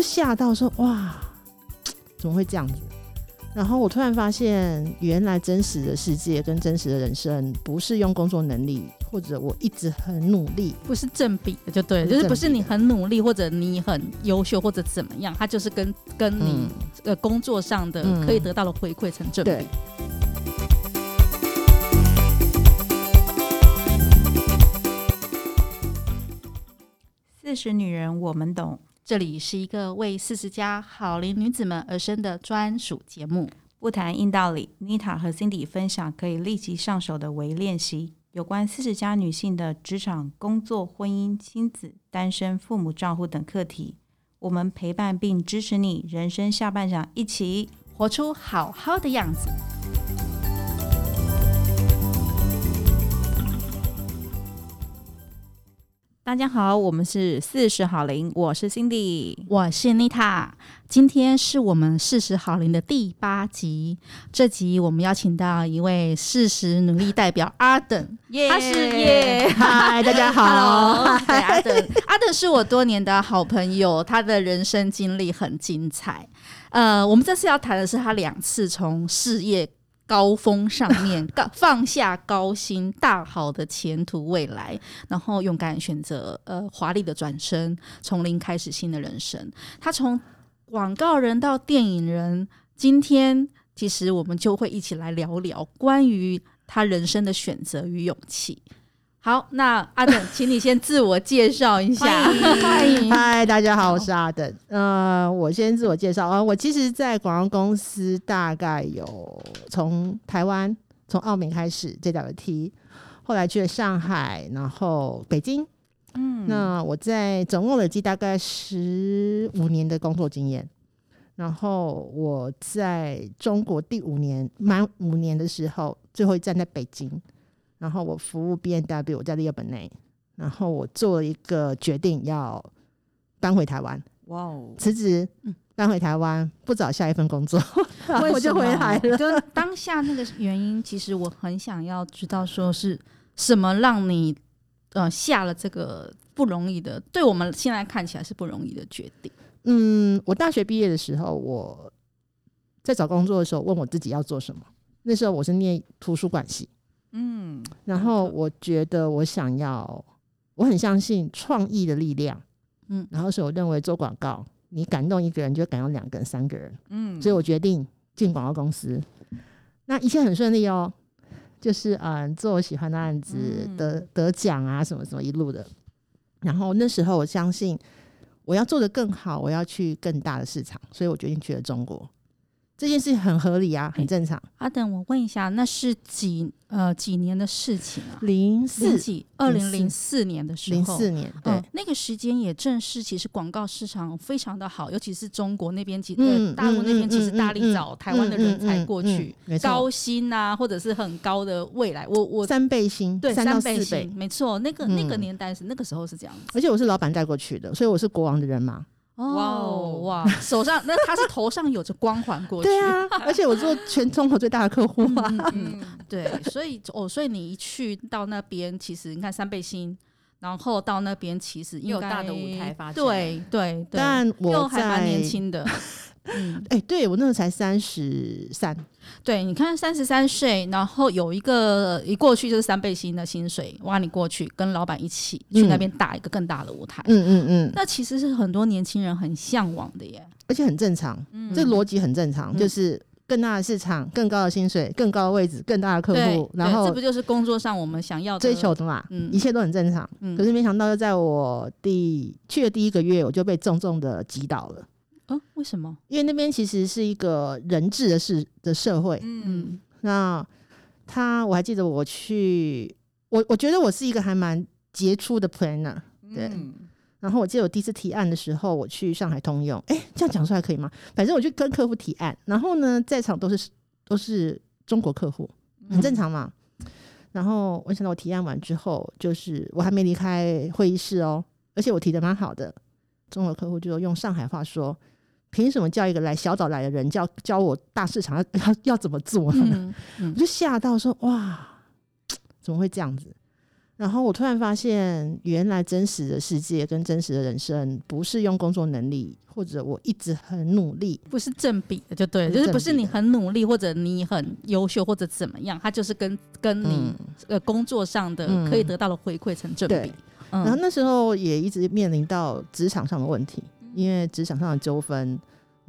就吓到说哇，怎么会这样子？然后我突然发现，原来真实的世界跟真实的人生不是用工作能力，或者我一直很努力，不是正比的，就对，就是不是你很努力或者你很优秀或者怎么样，它就是跟跟你呃工作上的可以得到的回馈成正比。对。四十女人，我们懂。这里是一个为四十加好龄女子们而生的专属节目，不谈硬道理。Nita 和 Cindy 分享可以立即上手的微练习，有关四十加女性的职场、工作、婚姻、亲子、单身、父母照顾等课题。我们陪伴并支持你，人生下半场，一起活出好好的样子。大家好，我们是四十好龄，我是 Cindy，我是 Nita。今天是我们四十好龄的第八集。这集我们邀请到一位四十努力代表阿等，yeah, 他是耶，嗨，大家好，对，阿等，阿等是我多年的好朋友，他的人生经历很精彩。呃，我们这次要谈的是他两次从事业。高峰上面，高 放下高薪，大好的前途未来，然后勇敢选择呃华丽的转身，从零开始新的人生。他从广告人到电影人，今天其实我们就会一起来聊聊关于他人生的选择与勇气。好，那阿等，请你先自我介绍一下。欢迎，嗨，大家好，我是阿等。呃，我先自我介绍啊，我其实，在广告公司大概有从台湾从澳门开始这条梯，后来去了上海，然后北京。嗯，那我在总共累计大概十五年的工作经验，然后我在中国第五年满五年的时候，最后一站在北京。然后我服务 B N W，我在日本内，然后我做了一个决定，要搬回台湾。哇哦！辞职，搬回台湾，不找下一份工作，我就回来了。就当下那个原因，其实我很想要知道，说是什么让你呃下了这个不容易的，对我们现在看起来是不容易的决定。嗯，我大学毕业的时候，我在找工作的时候，问我自己要做什么。那时候我是念图书馆系。嗯，然后我觉得我想要，我很相信创意的力量，嗯，然后所以我认为做广告，你感动一个人就感动两个人、三个人，嗯，所以我决定进广告公司。那一切很顺利哦，就是嗯，做我喜欢的案子，得得奖啊，什么什么一路的。然后那时候我相信我要做得更好，我要去更大的市场，所以我决定去了中国。这件事很合理啊，很正常。阿等，我问一下，那是几呃几年的事情啊？零四几？二零零四年的时候。零四年，对，呃、那个时间也正是其实广告市场非常的好，尤其是中国那边，其实、嗯、大陆那边其实大力找台湾的人才过去，高薪啊，或者是很高的未来。我我三倍薪，对，三到四倍，薪，没错，那个那个年代是、嗯、那个时候是这样子。而且我是老板带过去的，所以我是国王的人马。哇哦哇！手上那他是头上有着光环过去，对啊，而且我做全中国最大的客户啊，嗯，嗯，对，所以哦，所以你一去到那边，其实你看三倍薪，然后到那边其实有大的舞台发展，对对对，但我还蛮年轻的。嗯，哎、欸，对我那时候才三十三，对，你看三十三岁，然后有一个一过去就是三倍薪的薪水，挖你过去跟老板一起去那边打一个更大的舞台，嗯嗯嗯，那其实是很多年轻人很向往的耶，而且很正常，嗯、这逻辑很正常，嗯、就是更大的市场、更高的薪水、更高的位置、更大的客户，然后这不就是工作上我们想要追求的嘛？嗯，一切都很正常，嗯，可是没想到，就在我第去的第一个月，我就被重重的击倒了。哦，为什么？因为那边其实是一个人治的事的社会。嗯，那他我还记得我去，我我觉得我是一个还蛮杰出的 planner。对。嗯、然后我记得我第一次提案的时候，我去上海通用，哎、欸，这样讲出来可以吗？反正我就跟客户提案，然后呢，在场都是都是中国客户，很正常嘛。嗯、然后我想到我提案完之后，就是我还没离开会议室哦，而且我提的蛮好的，中国客户就用上海话说。凭什么叫一个来小岛来的人教教我大市场要 要要怎么做呢？嗯嗯、我就吓到说哇，怎么会这样子？然后我突然发现，原来真实的世界跟真实的人生不是用工作能力，或者我一直很努力，不是正比的，就对了，就是不是你很努力或者你很优秀或者怎么样，它就是跟跟你、嗯、呃工作上的可以得到的回馈成正比。嗯嗯、然后那时候也一直面临到职场上的问题，因为职场上的纠纷。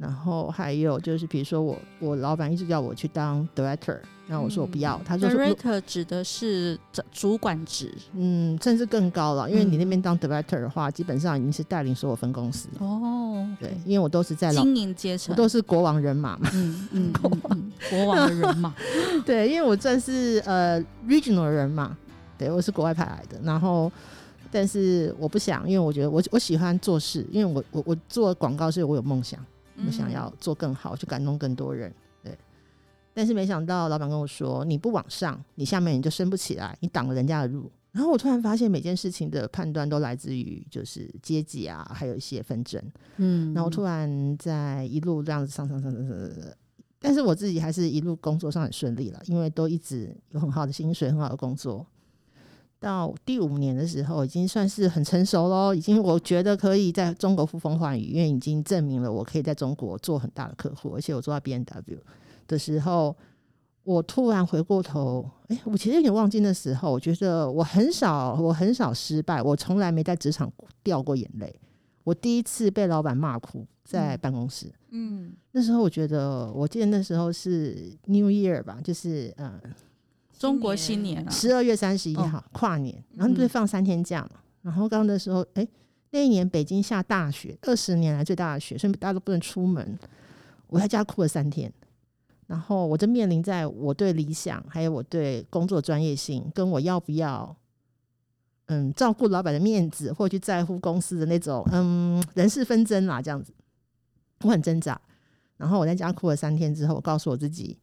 然后还有就是，比如说我我老板一直叫我去当 director，然后我说我不要。嗯、他说 director 指的是主管职，嗯，甚至更高了。因为你那边当 director 的话，嗯、基本上已经是带领所有分公司哦。对，因为我都是在经营阶层，我都是国王人马嘛。嗯嗯，国王国王的人马。对，因为我算是呃 regional 的人马，对，我是国外派来的。然后，但是我不想，因为我觉得我我喜欢做事，因为我我我做广告，所以我有梦想。我想要做更好，去感动更多人，对。但是没想到，老板跟我说：“你不往上，你下面你就升不起来，你挡了人家的路。”然后我突然发现，每件事情的判断都来自于就是阶级啊，还有一些纷争。嗯。然后突然在一路这样子上上上上上上，但是我自己还是一路工作上很顺利了，因为都一直有很好的薪水，很好的工作。到第五年的时候，已经算是很成熟喽。已经我觉得可以在中国呼风唤雨，因为已经证明了我可以在中国做很大的客户，而且我做到 B N W 的时候，我突然回过头，哎、欸，我其实有点忘记那时候。我觉得我很少，我很少失败，我从来没在职场掉过眼泪。我第一次被老板骂哭在办公室，嗯，那时候我觉得，我记得那时候是 New Year 吧，就是嗯。中国新年啊，十二月三十一号、哦、跨年，然后你不是放三天假嘛？嗯、然后刚刚的时候，哎、欸，那一年北京下大雪，二十年来最大的雪，所以大家都不能出门。我在家哭了三天，然后我就面临在我对理想，还有我对工作专业性，跟我要不要，嗯，照顾老板的面子，或去在乎公司的那种，嗯，人事纷争啦，这样子，我很挣扎。然后我在家哭了三天之后，我告诉我自己。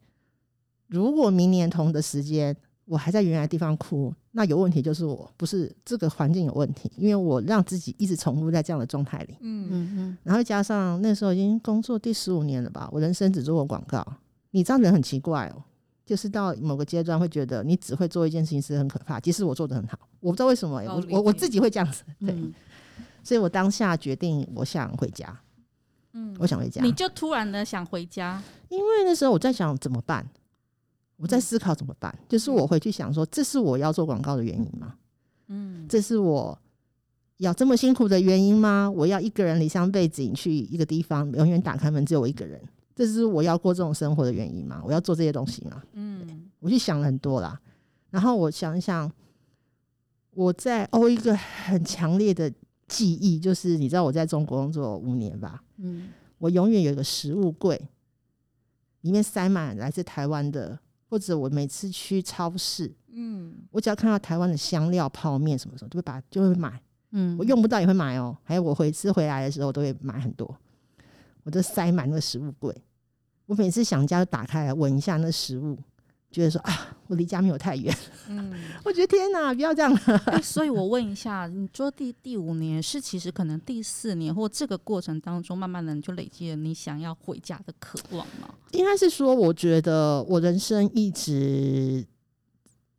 如果明年同的时间我还在原来的地方哭，那有问题就是我不是这个环境有问题，因为我让自己一直重复在这样的状态里。嗯嗯嗯。然后加上那时候已经工作第十五年了吧，我人生只做过广告。你这样人很奇怪哦，就是到某个阶段会觉得你只会做一件事情是很可怕。其实我做得很好，我不知道为什么、欸，我我我自己会这样子。对，嗯、所以我当下决定我想回家。嗯，我想回家。你就突然的想回家，因为那时候我在想怎么办。我在思考怎么办，就是我回去想说，这是我要做广告的原因吗？嗯，这是我要这么辛苦的原因吗？我要一个人离乡背井去一个地方，永远打开门只有我一个人，这是我要过这种生活的原因吗？我要做这些东西吗？嗯，我就想了很多啦，然后我想一想，我在哦一个很强烈的记忆，就是你知道我在中国工作五年吧？嗯，我永远有一个食物柜，里面塞满来自台湾的。或者我每次去超市，嗯，我只要看到台湾的香料、泡面什么什么，就会把就会买，嗯，我用不到也会买哦。还有我回吃回来的时候，都会买很多，我都塞满那个食物柜。我每次想家，就打开来闻一下那食物。觉得说啊，我离家没有太远。嗯，我觉得天哪，不要这样、欸。所以我问一下，你做第第五年是其实可能第四年或这个过程当中，慢慢的你就累积了你想要回家的渴望吗？应该是说，我觉得我人生一直，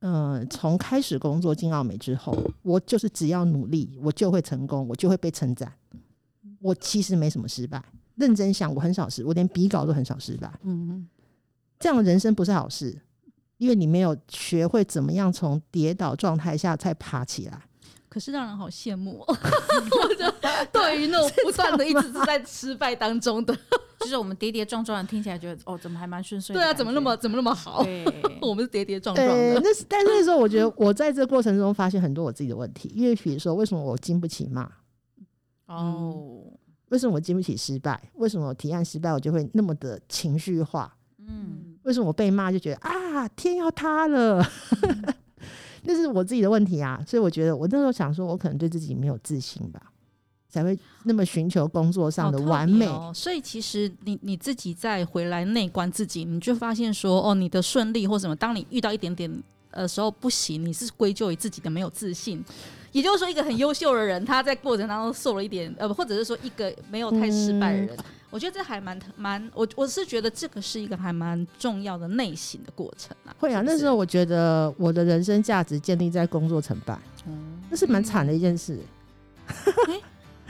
嗯、呃，从开始工作进奥美之后，我就是只要努力，我就会成功，我就会被称赞。我其实没什么失败，认真想，我很少失，我连笔稿都很少失败。嗯，这样的人生不是好事。因为你没有学会怎么样从跌倒状态下再爬起来，可是让人好羡慕。我觉得 对于那种不断的一直是在失败当中的，就是我们跌跌撞撞的，听起来觉得哦，怎么还蛮顺遂？对啊，怎么那么怎么那么好？对我们是跌跌撞撞的。那是但是那时候，我觉得我在这个过程中发现很多我自己的问题。因为比如说，为什么我经不起骂？哦，为什么我经不起失败？为什么我提案失败，我就会那么的情绪化？嗯。为什么我被骂就觉得啊，天要塌了？那是我自己的问题啊，所以我觉得我那时候想说，我可能对自己没有自信吧，才会那么寻求工作上的完美。哦，所以其实你你自己再回来内观自己，你就发现说，哦，你的顺利或什么，当你遇到一点点呃时候不行，你是归咎于自己的没有自信。也就是说，一个很优秀的人，他在过程当中受了一点呃，或者是说一个没有太失败的人。嗯我觉得这还蛮蛮，我我是觉得这个是一个还蛮重要的内省的过程啊。会啊，那时候我觉得我的人生价值建立在工作成败。嗯，那是蛮惨的一件事。欸、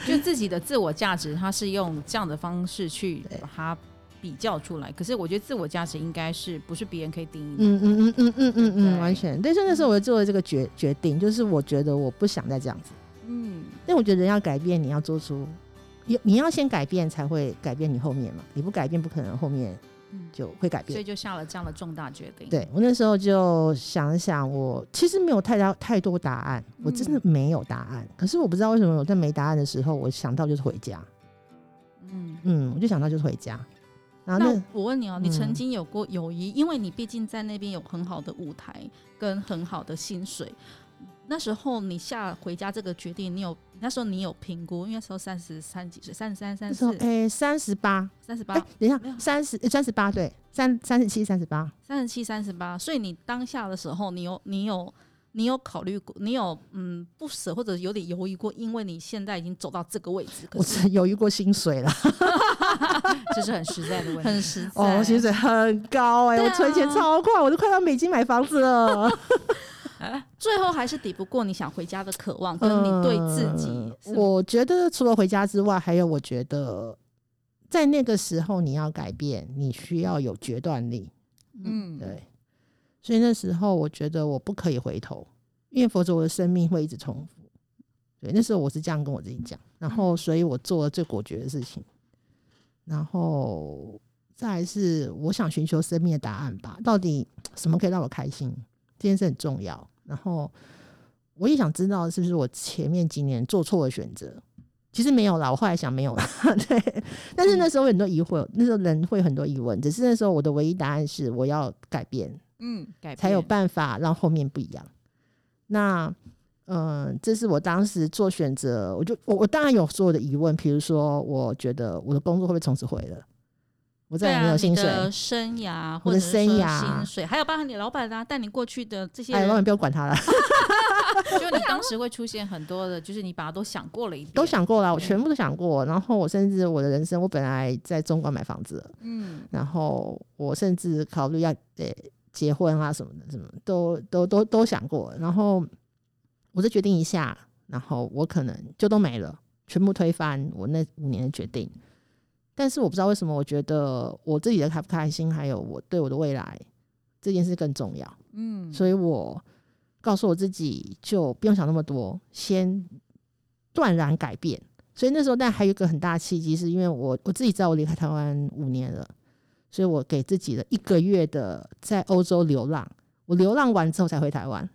就自己的自我价值，他是用这样的方式去把它比较出来。可是我觉得自我价值应该是不是别人可以定义的？嗯嗯嗯嗯嗯嗯嗯，完全。但是那时候我就做了这个决决定，就是我觉得我不想再这样子。嗯，因为我觉得人要改变，你要做出，你要先改变才会改变你后面嘛。你不改变，不可能后面。就会改变，所以就下了这样的重大决定。对，我那时候就想想，我其实没有太大太多答案，我真的没有答案。嗯、可是我不知道为什么我在没答案的时候，我想到就是回家。嗯嗯，我就想到就是回家。然后那，那我问你哦，你曾经有过友谊？嗯、因为你毕竟在那边有很好的舞台跟很好的薪水。那时候你下回家这个决定，你有那时候你有评估？因为那时候三十三几岁，三十三、三十四，哎，三十八，三十八。等一下，三十三十八，对，三三十七、三十八，三十七、三十八。所以你当下的时候，你有你有你有考虑过？你有嗯不舍或者有点犹豫过？因为你现在已经走到这个位置，可是我犹豫过薪水了，这是很实在的问题，很实在。哦，薪水很高哎、欸，啊、我存钱超快，我都快到美金买房子了。最后还是抵不过你想回家的渴望，跟你对自己。嗯、我觉得除了回家之外，还有我觉得在那个时候你要改变，你需要有决断力。嗯，对。所以那时候我觉得我不可以回头，因为否则我的生命会一直重复。对，那时候我是这样跟我自己讲，然后所以我做了最果决的事情。然后再来是我想寻求生命的答案吧，到底什么可以让我开心？这件事很重要。然后我也想知道是不是我前面几年做错了选择，其实没有啦，我后来想没有啦，对。但是那时候很多疑惑，那时候人会很多疑问，只是那时候我的唯一答案是我要改变，嗯，才有办法让后面不一样。那嗯、呃，这是我当时做选择，我就我我当然有所有的疑问，比如说我觉得我的工作会不会从此毁了？我再也没有薪水，啊、生涯或者生涯薪水，还有包含你老板啊，带你过去的这些，哎，老板不要管他了。就你当时会出现很多的，就是你把它都想过了一遍，都想过了，我全部都想过。然后我甚至我的人生，我本来在中国买房子，嗯，然后我甚至考虑要呃结婚啊什么的，什么都都都都想过。然后我就决定一下，然后我可能就都没了，全部推翻我那五年的决定。但是我不知道为什么，我觉得我自己的开不开心，还有我对我的未来这件事更重要。嗯，所以我告诉我自己，就不用想那么多，先断然改变。所以那时候，但还有一个很大的契机，是因为我我自己知道我离开台湾五年了，所以我给自己了一个月的在欧洲流浪。我流浪完之后才回台湾。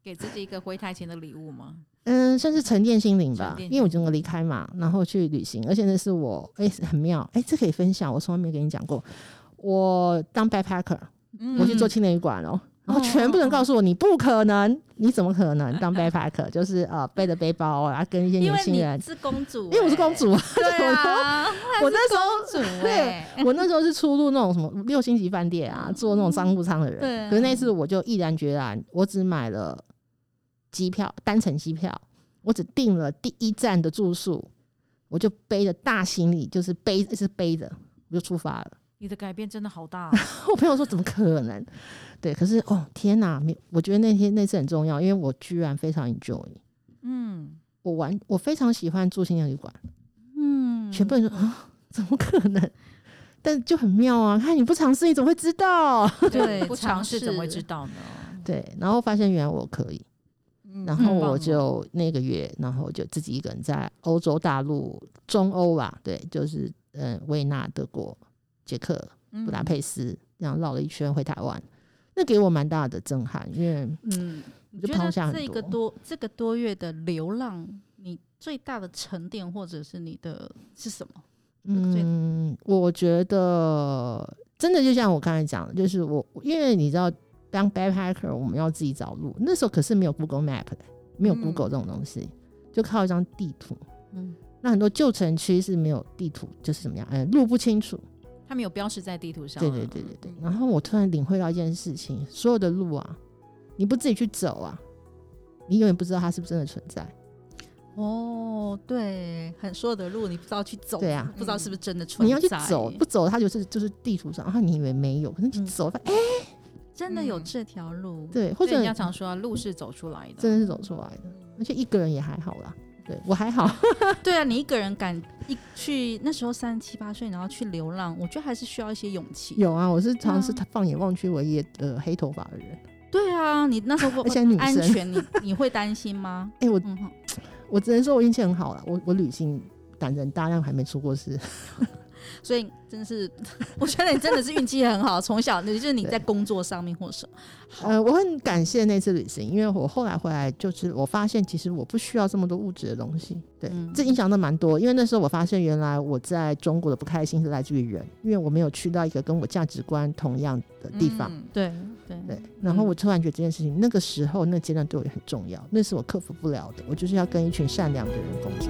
嗯，给自己一个回台前的礼物吗？嗯，算是沉淀心灵吧，因为我整个离开嘛，然后去旅行，而且那是我 哎、欸、很妙哎、欸，这可以分享，我从来没跟你讲过，我当 backpacker，、嗯、我去做青年旅馆哦，然后全部人告诉我，你不可能，你怎么可能当 backpacker，就是呃背着背包啊，跟一些年轻人，是公主、欸，因为我是公主，对啊，我那时候，对，我那时候是出入那种什么六星级饭店啊，做那种商务舱的人，对、啊，可是那次我就毅然决然，我只买了。机票单程机票，我只订了第一站的住宿，我就背着大行李，就是背是背着，我就出发了。你的改变真的好大啊。我朋友说怎么可能？对，可是哦天哪，我觉得那天那次很重要，因为我居然非常 enjoy。嗯，我玩我非常喜欢住青年旅馆。嗯，全部人说啊，怎么可能？但就很妙啊！看你不尝试，你怎么会知道？对，不尝试怎么会知道呢？对，然后发现原来我可以。然后我就那个月，然后就自己一个人在欧洲大陆、中欧吧，对，就是嗯，维也纳、德国、捷克、布达佩斯，这样绕了一圈回台湾，那给我蛮大的震撼，因为嗯，我就抛下很多。这个多这个多月的流浪，你最大的沉淀或者是你的是什么？嗯，我觉得真的就像我刚才讲的，就是我因为你知道。当 backpacker，我们要自己找路。那时候可是没有 Google Map 的，没有 Google 这种东西，嗯、就靠一张地图。嗯，那很多旧城区是没有地图，就是怎么样？嗯、呃，路不清楚，它没有标示在地图上。对对对对对。然后我突然领会到一件事情：所有的路啊，你不自己去走啊，你永远不知道它是不是真的存在。哦，对，很所有的路你不知道去走，对啊，不知道是不是真的存在。你要去走，不走它就是就是地图上，然后你以为没有，可是你走发现，哎、嗯。真的有这条路，对，或者人家常说啊路是走出来的，真的是走出来的，而且一个人也还好啦。对我还好 对啊，你一个人敢一去那时候三十七八岁，然后去流浪，我觉得还是需要一些勇气。有啊，我是尝试放眼望去唯一呃黑头发的人。对啊，你那时候 而且女生安全，你你会担心吗？哎、欸，我、嗯、我只能说我运气很好了，我我旅行胆子很大，但还没出过事。所以真的是，我觉得你真的是运气很好，从小就是你在工作上面或什么。呃，我很感谢那次旅行，因为我后来回来就是我发现，其实我不需要这么多物质的东西。对，嗯、这影响的蛮多。因为那时候我发现，原来我在中国的不开心是来自于人，因为我没有去到一个跟我价值观同样的地方。嗯、对对对。然后我突然觉得这件事情，那个时候那个阶段对我也很重要，那是我克服不了的。我就是要跟一群善良的人工作。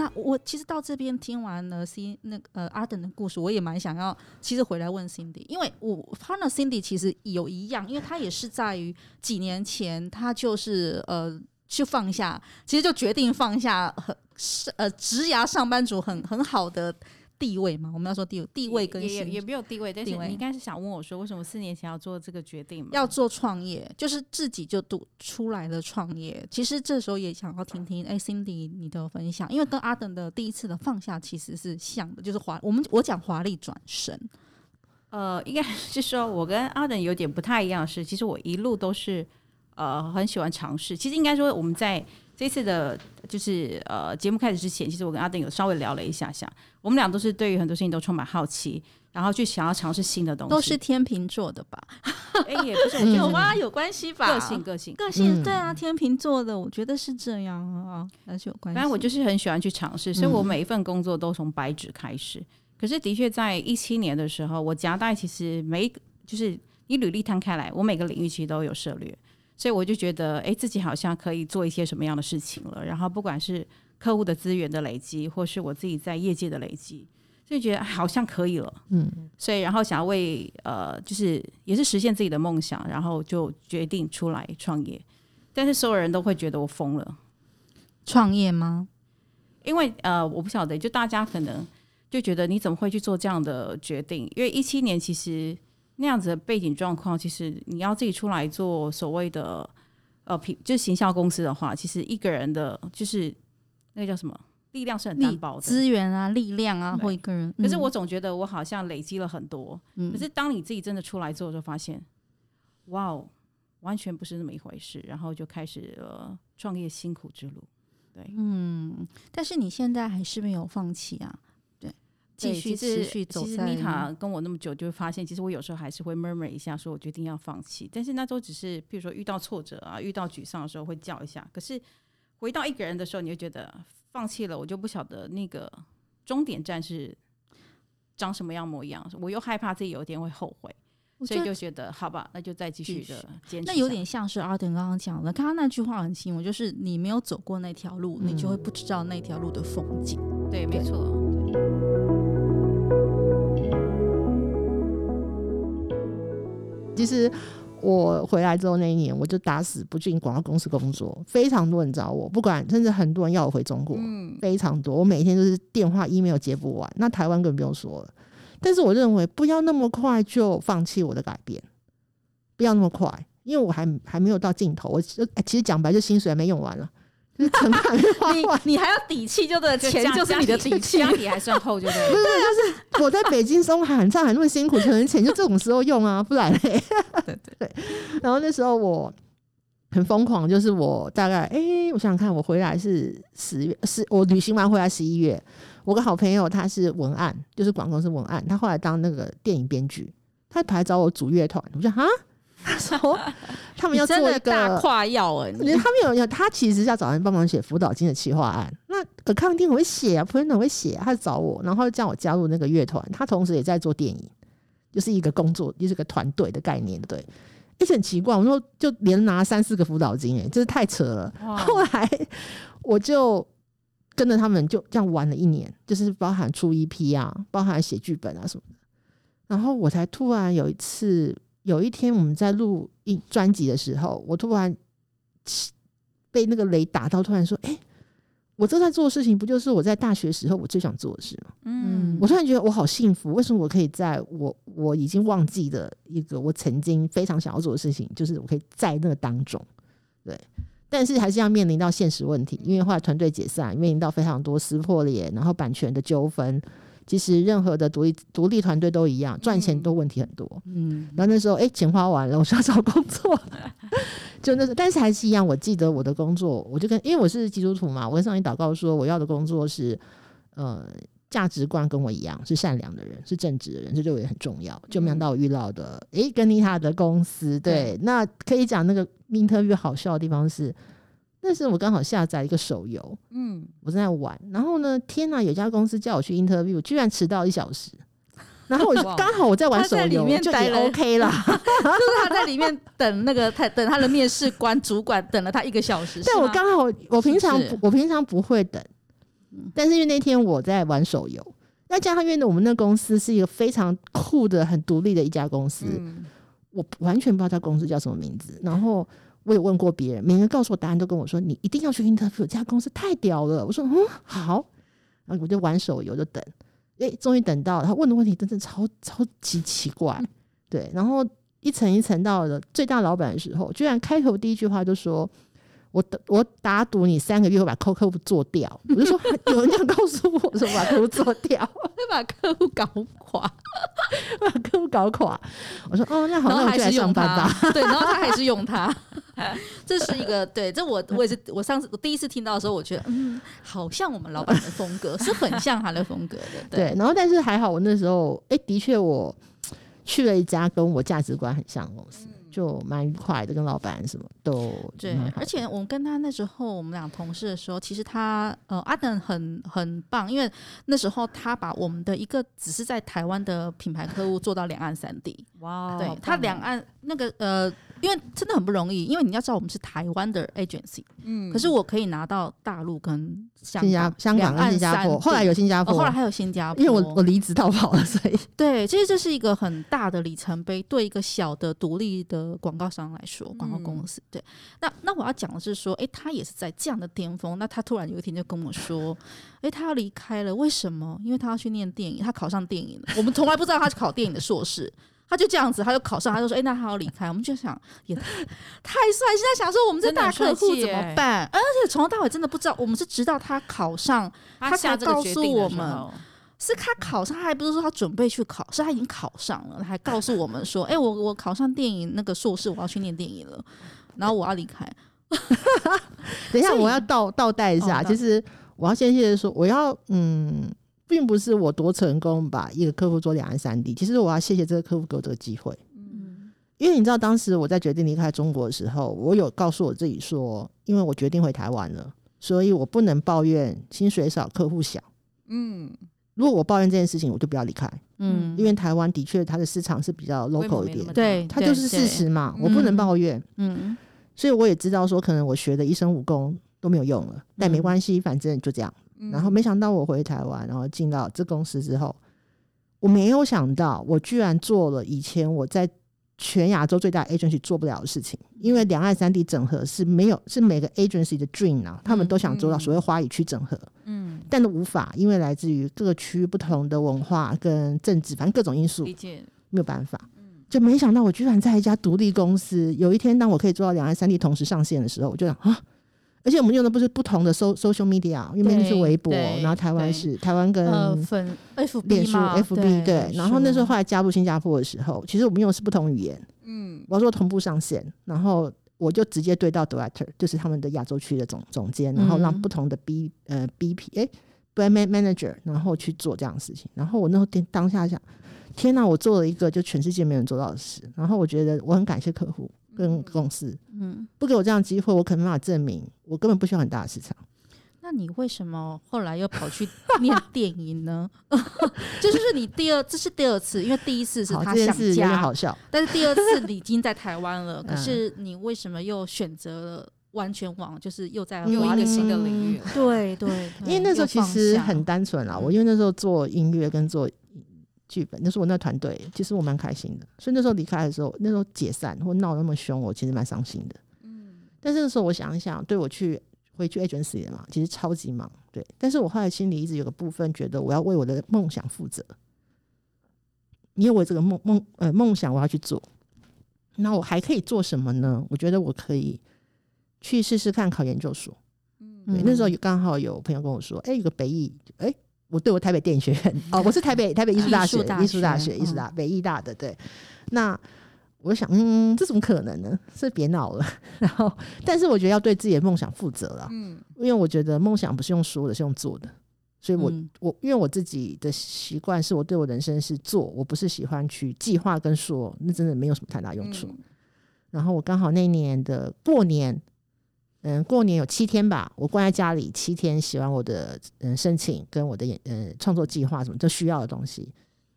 那我其实到这边听完了 C 那个呃阿等的故事，我也蛮想要其实回来问 Cindy，因为我他呢 Cindy 其实有一样，因为他也是在于几年前，他就是呃去放下，其实就决定放下很是呃职涯上班族很很好的。地位嘛，我们要说地位，地位跟也也，也没有地位，但是你应该是想问我说，为什么四年前要做这个决定吗？要做创业，就是自己就读出来的创业。其实这时候也想要听听，哎、欸、，Cindy 你的分享，因为跟阿等的第一次的放下其实是像的，就是华我们我讲华丽转身。呃，应该是说我跟阿等有点不太一样的是，其实我一路都是呃很喜欢尝试。其实应该说我们在。这次的，就是呃，节目开始之前，其实我跟阿登有稍微聊了一下下，我们俩都是对于很多事情都充满好奇，然后去想要尝试新的东西。都是天秤座的吧？哎、欸，也不是，我有啊，有关系吧？个性，个性，个性，对啊，天秤座的，我觉得是这样啊，而且有关系。反正我就是很喜欢去尝试，所以我每一份工作都从白纸开始。嗯、可是的确，在一七年的时候，我夹带其实每，就是你履历摊开来，我每个领域其实都有涉猎。所以我就觉得，哎、欸，自己好像可以做一些什么样的事情了。然后不管是客户的资源的累积，或是我自己在业界的累积，就觉得好像可以了。嗯，所以然后想要为呃，就是也是实现自己的梦想，然后就决定出来创业。但是所有人都会觉得我疯了，创业吗？因为呃，我不晓得，就大家可能就觉得你怎么会去做这样的决定？因为一七年其实。那样子的背景状况，其实你要自己出来做所谓的呃品，就是行销公司的话，其实一个人的就是那个叫什么力量是很单薄的，资源啊、力量啊，或一个人。可是我总觉得我好像累积了很多，嗯、可是当你自己真的出来做，就发现，哇哦，完全不是那么一回事，然后就开始了创业辛苦之路。对，嗯，但是你现在还是没有放弃啊。继续持续走。其实妮塔跟我那么久，就会发现，其实我有时候还是会 murmur 一下，说我决定要放弃。但是那都只是，比如说遇到挫折啊，遇到沮丧的时候会叫一下。可是回到一个人的时候，你就觉得放弃了，我就不晓得那个终点站是长什么样模样。我又害怕自己有一天会后悔，所以就觉得好吧，那就再继续的坚持。那有点像是阿等刚刚讲的，刚刚那句话很轻，我就是你没有走过那条路，嗯、你就会不知道那条路的风景。对，没错。对其实我回来之后那一年，我就打死不进广告公司工作，非常多人找我，不管甚至很多人要我回中国，嗯，非常多。我每天都是电话、email 接不完。那台湾更不用说了。但是我认为不要那么快就放弃我的改变，不要那么快，因为我还还没有到尽头。我其实讲白，就薪水还没用完了。你你还要底气，就对，钱就是你的底气，家底还算厚，就对。不是，就是我在北京生活很上海那么辛苦，可能钱就这种时候用啊，不然嘞。对对对。然后那时候我很疯狂，就是我大概哎、欸，我想想看，我回来是十月，是我旅行完回来十一月。我个好朋友他是文案，就是广告是文案，他后来当那个电影编剧，他跑来找我组乐团，我说哈。他说：“他们要做一个大跨药哎，他们有他其实是要找人帮忙写辅导金的企划案。那可康定我会写啊，普通人会写，他就找我，然后叫我加入那个乐团。他同时也在做电影，就是一个工作，就是个团队的概念。对，一直很奇怪。我说就连拿三四个辅导金，哎，真是太扯了。后来我就跟着他们就这样玩了一年，就是包含出 EP 啊，包含写剧本啊什么的。然后我才突然有一次。”有一天我们在录一专辑的时候，我突然被那个雷打到，突然说：“哎、欸，我正在做的事情，不就是我在大学时候我最想做的事吗？嗯，我突然觉得我好幸福，为什么我可以在我我已经忘记的一个我曾经非常想要做的事情，就是我可以在那个当中，对。但是还是要面临到现实问题，因为后来团队解散，面临到非常多撕破脸，然后版权的纠纷。其实任何的独立独立团队都一样，赚钱都问题很多。嗯，然后那时候哎、欸，钱花完了，我需要找工作，就那时候，但是还是一样。我记得我的工作，我就跟因为我是基督徒嘛，我跟上帝祷告说，我要的工作是呃价值观跟我一样，是善良的人，是正直的人，这对我也很重要。就没想到我遇到的哎、欸，跟妮塔的公司，对，那可以讲那个 interview 好笑的地方是。那时我刚好下载一个手游，嗯，我正在玩，然后呢，天哪，有家公司叫我去 interview，我居然迟到一小时，然后我就刚好我在玩手游，就也 OK 了，就是他在里面等那个他等他的面试官主管等了他一个小时，但我刚好我平常我平常不会等，但是因为那天我在玩手游，再加上因为我们那公司是一个非常酷的、很独立的一家公司，我完全不知道他公司叫什么名字，然后。我有问过别人，每个人告诉我答案都跟我说：“你一定要去 interview，这家公司太屌了。”我说：“嗯，好。”然后我就玩手游，就等。哎、欸，终于等到了。他问的问题真的超超级奇怪，对。然后一层一层到了最大老板的时候，居然开头第一句话就说。我我打赌你三个月会把客客户做掉，我就说 有人这样告诉我说把客户做掉，会把客户搞垮，把客户搞垮。我说哦，那好，那我就来上班吧。对，然后他还是用他，这是一个对，这我我也是 我上次我第一次听到的时候，我觉得嗯，好像我们老板的风格是很像他的风格的。对，对然后但是还好，我那时候哎、欸，的确我去了一家跟我价值观很像的公司。就蛮愉快的，跟老板什么都对。而且我们跟他那时候，我们俩同事的时候，其实他呃阿等很很棒，因为那时候他把我们的一个只是在台湾的品牌客户做到两岸三地。哇，对他两岸那个呃。因为真的很不容易，因为你要知道我们是台湾的 agency，嗯，可是我可以拿到大陆跟香港、香港跟新加坡，后来有新加坡，后来还有新加坡，因为我我离职逃跑了，所以。对，其实这是一个很大的里程碑，对一个小的独立的广告商来说，广告公司，对。那那我要讲的是说，哎，他也是在这样的巅峰，那他突然有一天就跟我说，哎，他要离开了，为什么？因为他要去念电影，他考上电影了，我们从来不知道他是考电影的硕士。他就这样子，他就考上，他就说：“哎、欸，那他要离开。”我们就想，也太帅。现在想说，我们这大客户怎么办？而且从头到尾真的不知道，我们是直到他考上，他才告诉我们，是他考上，他还不是说他准备去考，是他已经考上了，还告诉我们说：“哎、欸，我我考上电影那个硕士，我要去念电影了，然后我要离开。”等一下，我要倒倒带一下，其实我要先谢谢说，我要嗯。并不是我多成功把一个客户做两岸三地，其实我要谢谢这个客户给我这个机会。嗯，因为你知道，当时我在决定离开中国的时候，我有告诉我自己说，因为我决定回台湾了，所以我不能抱怨薪水少、客户小。嗯，如果我抱怨这件事情，我就不要离开。嗯，因为台湾的确它的市场是比较 local 一点，对，它就是事实嘛，我不能抱怨。嗯，所以我也知道说，可能我学的一身武功都没有用了，但没关系，反正就这样。然后没想到我回台湾，然后进到这公司之后，我没有想到我居然做了以前我在全亚洲最大 agency 做不了的事情。因为两岸三地整合是没有是每个 agency 的 dream 啊，他们都想做到所谓花语区整合，嗯，但都无法，因为来自于各个区域不同的文化跟政治，反正各种因素，理解没有办法。就没想到我居然在一家独立公司，有一天当我可以做到两岸三地同时上线的时候，我就想啊。而且我们用的不是不同的 so social media，因为那是微博，然后台湾是台湾跟粉 F 脸书 FB 对，然后那时候后来加入新加坡的时候，其实我们用的是不同语言，嗯，我要做同步上线，然后我就直接对到 director，就是他们的亚洲区的总总监，然后让不同的 B 呃 BP 哎 brand manager，然后去做这样的事情，然后我那时候当下想，天哪，我做了一个就全世界没人做到的事，然后我觉得我很感谢客户。跟公司，嗯，不给我这样的机会，我可能没办法证明我根本不需要很大的市场。那你为什么后来又跑去念 电影呢？就是你第二，这是第二次，因为第一次是他想家，好笑。但是第二次你已经在台湾了，可是你为什么又选择了完全往，就是又在有一个新的领域？对对，因为那时候其实很单纯啦。我因为那时候做音乐跟做。剧本，那是我那团队，其实我蛮开心的。所以那时候离开的时候，那时候解散或闹那么凶，我其实蛮伤心的。嗯，但是那时候我想一想，对我去回去 agency 了嘛，其实超级忙，对。但是我后来心里一直有个部分觉得，我要为我的梦想负责，因为我这个梦梦呃梦想我要去做。那我还可以做什么呢？我觉得我可以去试试看考研究所。嗯，对，那时候刚好有朋友跟我说，哎、欸，有个北艺，哎、欸，我对我台北电影学院 哦，我是台北台北艺术大学艺术大学艺术大，大北艺大的对。那我想，嗯，这怎么可能呢？是别闹了。然后，但是我觉得要对自己的梦想负责了。嗯，因为我觉得梦想不是用说的，是用做的。所以我，我、嗯、我因为我自己的习惯是我对我人生是做，我不是喜欢去计划跟说，那真的没有什么太大用处。嗯、然后我刚好那年的过年，嗯，过年有七天吧，我关在家里七天，写完我的嗯申请跟我的演嗯创作计划什么就需要的东西，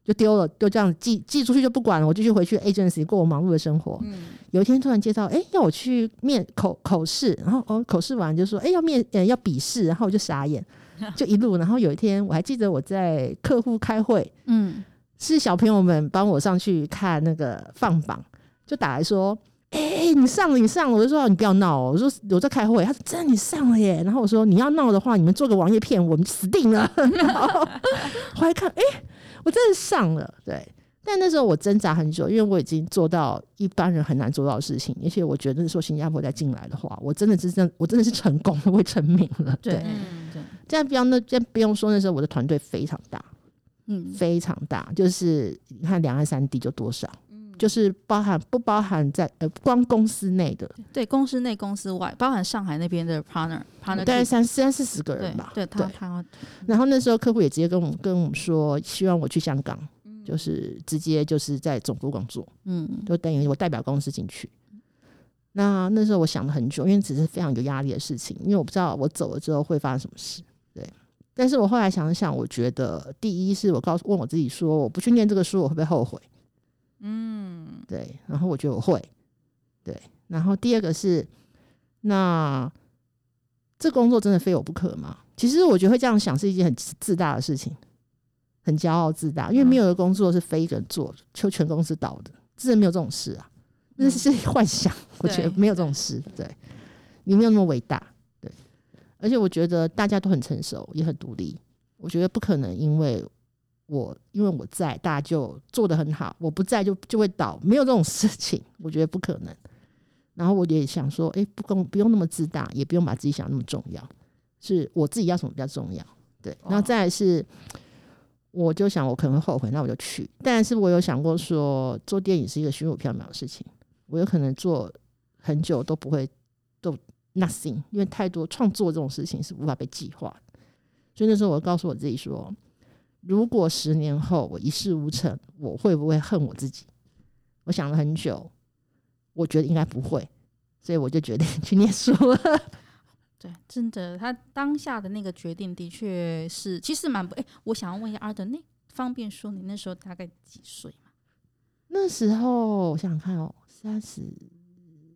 就丢了，就这样寄寄出去就不管了，我继续回去 agency 过我忙碌的生活。嗯、有一天突然接到，哎、欸，要我去面口口试，然后哦口试完就说，哎、欸，要面呃要笔试，然后我就傻眼。就一路，然后有一天我还记得我在客户开会，嗯，是小朋友们帮我上去看那个放榜，就打来说，哎、欸，你上了，你上了，我就说你不要闹哦，我说我在开会，他说真的你上了耶，然后我说你要闹的话，你们做个网页骗我，我们死定了，然后我还看，哎、欸，我真的上了，对。但那时候我挣扎很久，因为我已经做到一般人很难做到的事情，而且我觉得说新加坡再进来的话，我真的是真，我真的是成功了，会成名了。对，对，对。这样不用那，这样不用说，那时候我的团队非常大，嗯，非常大，就是你看两岸三地就多少，嗯，就是包含不包含在呃光公司内的，对，公司内公司外，包含上海那边的 partner，partner 大概三三四十个人吧，对，对他他。然后那时候客户也直接跟我们跟我们说，希望我去香港。就是直接就是在总部工作，嗯，就等于我代表公司进去。那那时候我想了很久，因为只是非常有压力的事情，因为我不知道我走了之后会发生什么事。对，但是我后来想一想，我觉得第一是我告诉问我自己说，我不去念这个书，我会不会后悔？嗯，对。然后我觉得我会，对。然后第二个是，那这工作真的非我不可吗？其实我觉得会这样想是一件很自大的事情。很骄傲自大，因为没有的工作是非一个人做，就全公司倒的，真的没有这种事啊，那是 幻想。我觉得没有这种事，对，你没有那么伟大，对。而且我觉得大家都很成熟，也很独立。我觉得不可能，因为我因为我在，大家就做得很好；我不在就，就就会倒，没有这种事情。我觉得不可能。然后我也想说，哎、欸，不公，不用那么自大，也不用把自己想那么重要，是我自己要什么比较重要，对。然后再来是。我就想，我可能会后悔，那我就去。但是我有想过说，做电影是一个虚无缥缈的事情，我有可能做很久都不会都 nothing，因为太多创作这种事情是无法被计划。所以那时候我告诉我自己说，如果十年后我一事无成，我会不会恨我自己？我想了很久，我觉得应该不会，所以我就决定去念书了。对，真的，他当下的那个决定的确是，其实蛮不哎。我想要问一下阿德，那方便说你那时候大概几岁吗？那时候我想想看哦，三十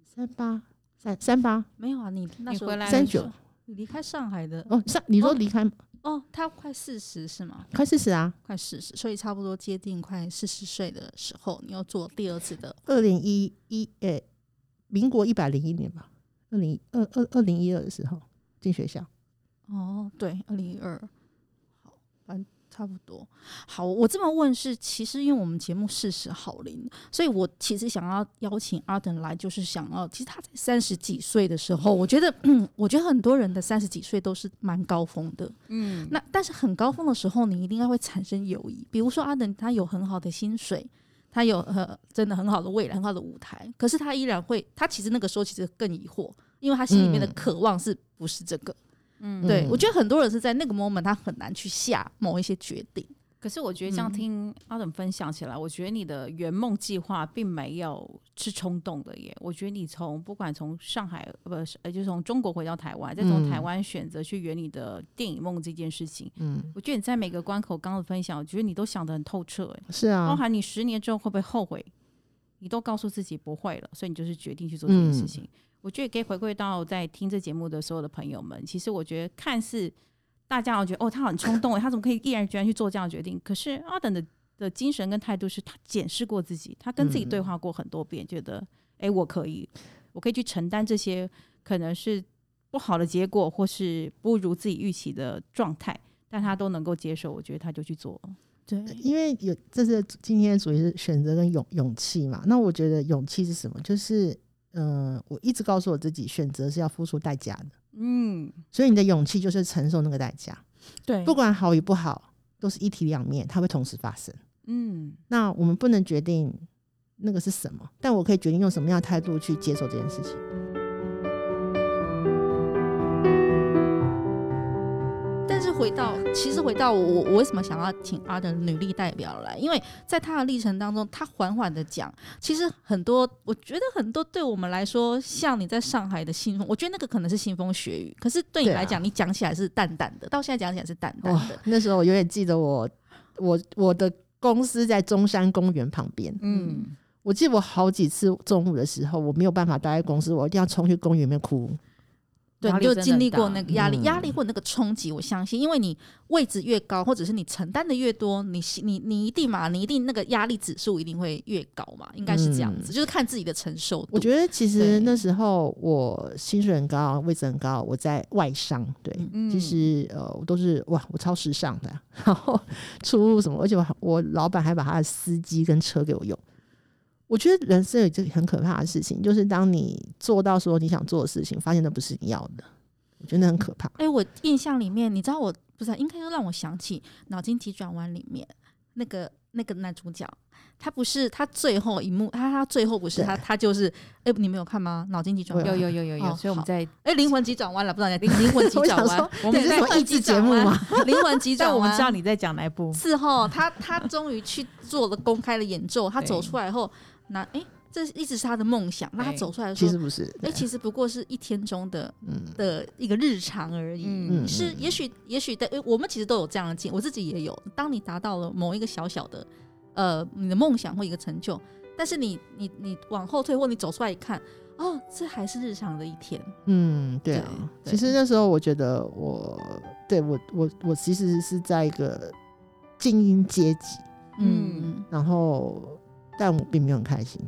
三八三三八没有啊？你那时候三九，你离开上海的哦？上你说离开哦，哦？他快四十是吗？快四十啊，快四十，所以差不多接近快四十岁的时候，你要做第二次的二零一一诶，民国一百零一年吧。二零二二二零一二的时候进学校，哦，对，二零一二，好，反正差不多。好，我这么问是，其实因为我们节目四十好龄，所以我其实想要邀请 Arden 来，就是想要，其实他在三十几岁的时候，我觉得，嗯，我觉得很多人的三十几岁都是蛮高峰的，嗯，那但是很高峰的时候，你一定要会产生友谊，比如说 Arden 他有很好的薪水。他有呃真的很好的未来，很好的舞台，可是他依然会，他其实那个时候其实更疑惑，因为他心里面的渴望是不是这个？嗯，对，我觉得很多人是在那个 moment 他很难去下某一些决定。可是我觉得这样听阿等分享起来，嗯、我觉得你的圆梦计划并没有是冲动的耶。我觉得你从不管从上海不是，呃，就从中国回到台湾，再从台湾选择去圆你的电影梦这件事情，嗯，我觉得你在每个关口刚刚的分享，我觉得你都想得很透彻，哎，是啊，包含你十年之后会不会后悔，你都告诉自己不会了，所以你就是决定去做这件事情。嗯、我觉得可以回归到在听这节目的所有的朋友们，其实我觉得看似。大家我觉得哦，他很冲动诶，他怎么可以毅然决然去做这样的决定？可是阿等的的精神跟态度是他检视过自己，他跟自己对话过很多遍，嗯、觉得哎，我可以，我可以去承担这些可能是不好的结果，或是不如自己预期的状态，但他都能够接受，我觉得他就去做。对，因为有这是今天的主题是选择跟勇勇气嘛。那我觉得勇气是什么？就是嗯、呃，我一直告诉我自己，选择是要付出代价的。嗯，所以你的勇气就是承受那个代价。对，不管好与不好，都是一体两面，它会同时发生。嗯，那我们不能决定那个是什么，但我可以决定用什么样的态度去接受这件事情。回到，其实回到我，我为什么想要请阿的女力代表来？因为在她的历程当中，她缓缓的讲，其实很多，我觉得很多对我们来说，像你在上海的信封，我觉得那个可能是腥风血雨，可是对你来讲，你讲起来是淡淡的，到现在讲起来是淡淡的。那时候我永远记得我，我我的公司在中山公园旁边，嗯，我记得我好几次中午的时候，我没有办法待在公司，我一定要冲去公园里面哭。对，你就经历过那个压力，压力或那个冲击，我相信，因为你位置越高，或者是你承担的越多，你你你一定嘛，你一定那个压力指数一定会越高嘛，应该是这样子，嗯、就是看自己的承受度。我觉得其实那时候我薪水很高，位置很高，我在外商，对，嗯、其实呃，我都是哇，我超时尚的，然后出入什么，而且我我老板还把他的司机跟车给我用。我觉得人生有一件很可怕的事情，就是当你做到说你想做的事情，发现那不是你要的，我觉得那很可怕。哎、欸，我印象里面，你知道我不是应该又让我想起《脑筋急转弯》里面那个那个男主角，他不是他最后一幕，他他最后不是他他就是哎、欸，你没有看吗？《脑筋急转弯》有有有有有，所以我们在哎，灵魂急转弯了，不知道你 灵魂急转弯，我们在益智节目吗？灵魂急转弯，我们知道你在讲哪一部？是后他他终于去做了公开的演奏，他走出来后。那哎、欸，这一直是他的梦想。那他走出来说，其实不是，哎、欸，其实不过是一天中的、嗯、的一个日常而已。嗯、是也许也许的，我们其实都有这样的经，我自己也有。当你达到了某一个小小的呃你的梦想或一个成就，但是你你你往后退或你走出来一看，哦，这还是日常的一天。嗯，对啊。对其实那时候我觉得我对我我我其实是在一个精英阶级。嗯，然后。但我并没有很开心，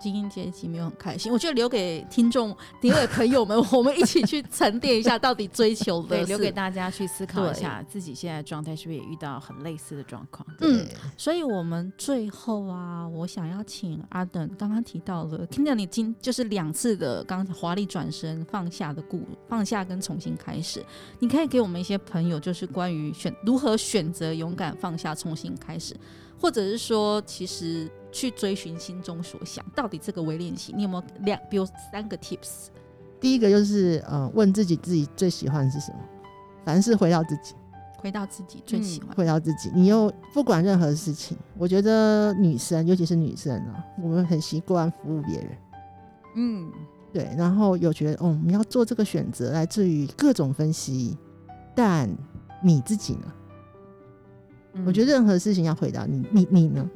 精英阶级没有很开心。我觉得留给听众、第二位朋友们，我们一起去沉淀一下，到底追求的，对，留给大家去思考一下，自己现在状态是不是也遇到很类似的状况？嗯，所以我们最后啊，我想要请阿等，刚刚提到了，听到你今就是两次的刚华丽转身放下的故，放下跟重新开始，你可以给我们一些朋友，就是关于选如何选择勇敢放下，重新开始。或者是说，其实去追寻心中所想，到底这个微练习，你有没有两，比如三个 tips？第一个就是，呃，问自己自己最喜欢是什么？凡事回到自己，回到自己最喜欢，嗯，回到自己。你又不管任何事情，我觉得女生，尤其是女生啊，我们很习惯服务别人。嗯，对。然后有觉得，哦，我们要做这个选择，来自于各种分析，但你自己呢？我觉得任何事情要回答你，你你呢？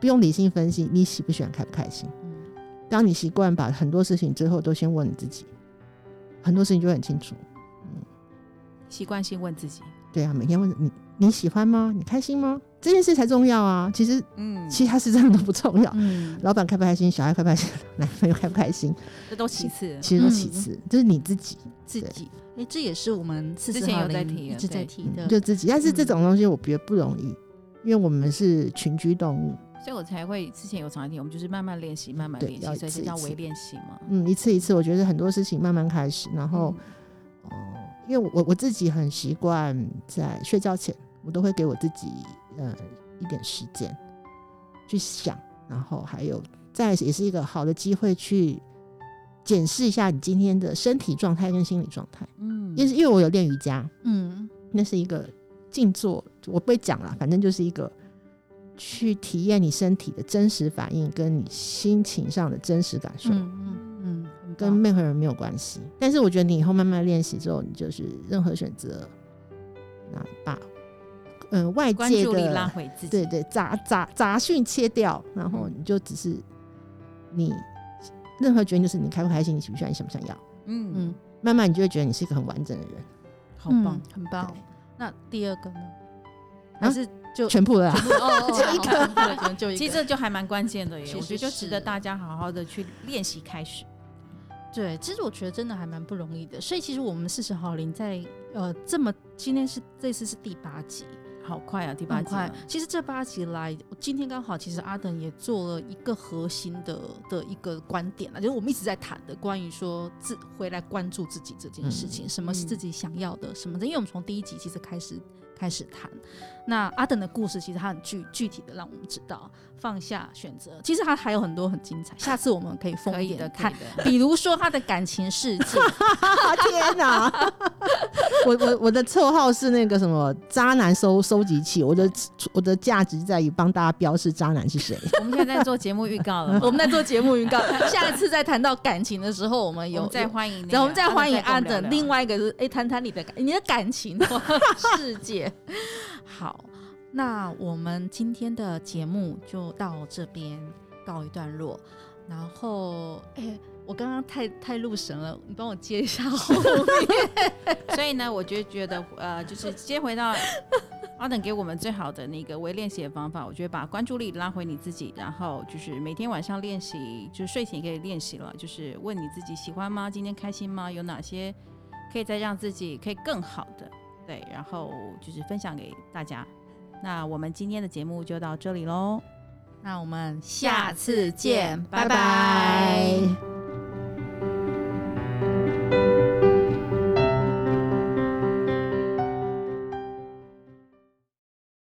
不用理性分析，你喜不喜欢，开不开心？当你习惯把很多事情之后都先问你自己，很多事情就很清楚。嗯，习惯性问自己，对啊，每天问你，你喜欢吗？你开心吗？这件事才重要啊！其实，嗯，其他事真的都不重要。嗯，老板开不开心，小孩开不开心，男朋友开不开心，这都其次，其实都其次，这是你自己，自己。哎，这也是我们之前有在提，一直在提的，就自己。但是这种东西我觉得不容易，因为我们是群居动物，所以我才会之前有常提，我们就是慢慢练习，慢慢练习，所以是叫微练习嘛。嗯，一次一次，我觉得很多事情慢慢开始，然后，哦，因为我我自己很习惯在睡觉前，我都会给我自己呃。一点时间去想，然后还有再也是一个好的机会去检视一下你今天的身体状态跟心理状态。嗯，因为因为我有练瑜伽，嗯，那是一个静坐，我不会讲了，反正就是一个去体验你身体的真实反应跟你心情上的真实感受。嗯嗯嗯，跟任何人没有关系。但是我觉得你以后慢慢练习之后，你就是任何选择，那把。嗯、呃，外界的拉回自己，对对，杂杂杂讯切掉，然后你就只是你任何决定，就是你开不开心，你喜不喜欢，你想不想要，嗯嗯，慢慢你就会觉得你是一个很完整的人，好棒，嗯、很棒。那第二个呢？还是就全部了，就一个，其实这就还蛮关键的耶，我觉得就值得大家好好的去练习开始。对，其实我觉得真的还蛮不容易的。所以其实我们四十好林在呃这么今天是这次是第八集。好快啊！第八集，其实这八集来，今天刚好，其实阿等也做了一个核心的的一个观点了，就是我们一直在谈的关于说自回来关注自己这件事情，嗯、什么是自己想要的，嗯、什么的，因为我们从第一集其实开始。开始谈，那阿等的故事其实他很具具体的让我们知道。放下选择，其实他还有很多很精彩。下次我们可以疯一点的看，比如说他的感情世界。天哪！我我我的绰号是那个什么渣男收收集器，我的我的价值在于帮大家标示渣男是谁。我们现在在做节目预告了，我们在做节目预告，下一次再谈到感情的时候，我们有再欢迎，然后我们再欢迎阿的。另外一个是哎，谈谈你的感你的感情世界。好，那我们今天的节目就到这边告一段落。然后，哎、我刚刚太太入神了，你帮我接一下后面。所以呢，我就觉得，呃，就是接回到阿 等给我们最好的那个微练习的方法，我觉得把关注力拉回你自己，然后就是每天晚上练习，就是睡前可以练习了，就是问你自己喜欢吗？今天开心吗？有哪些可以再让自己可以更好的？对，然后就是分享给大家。那我们今天的节目就到这里喽，那我们下次见，拜拜。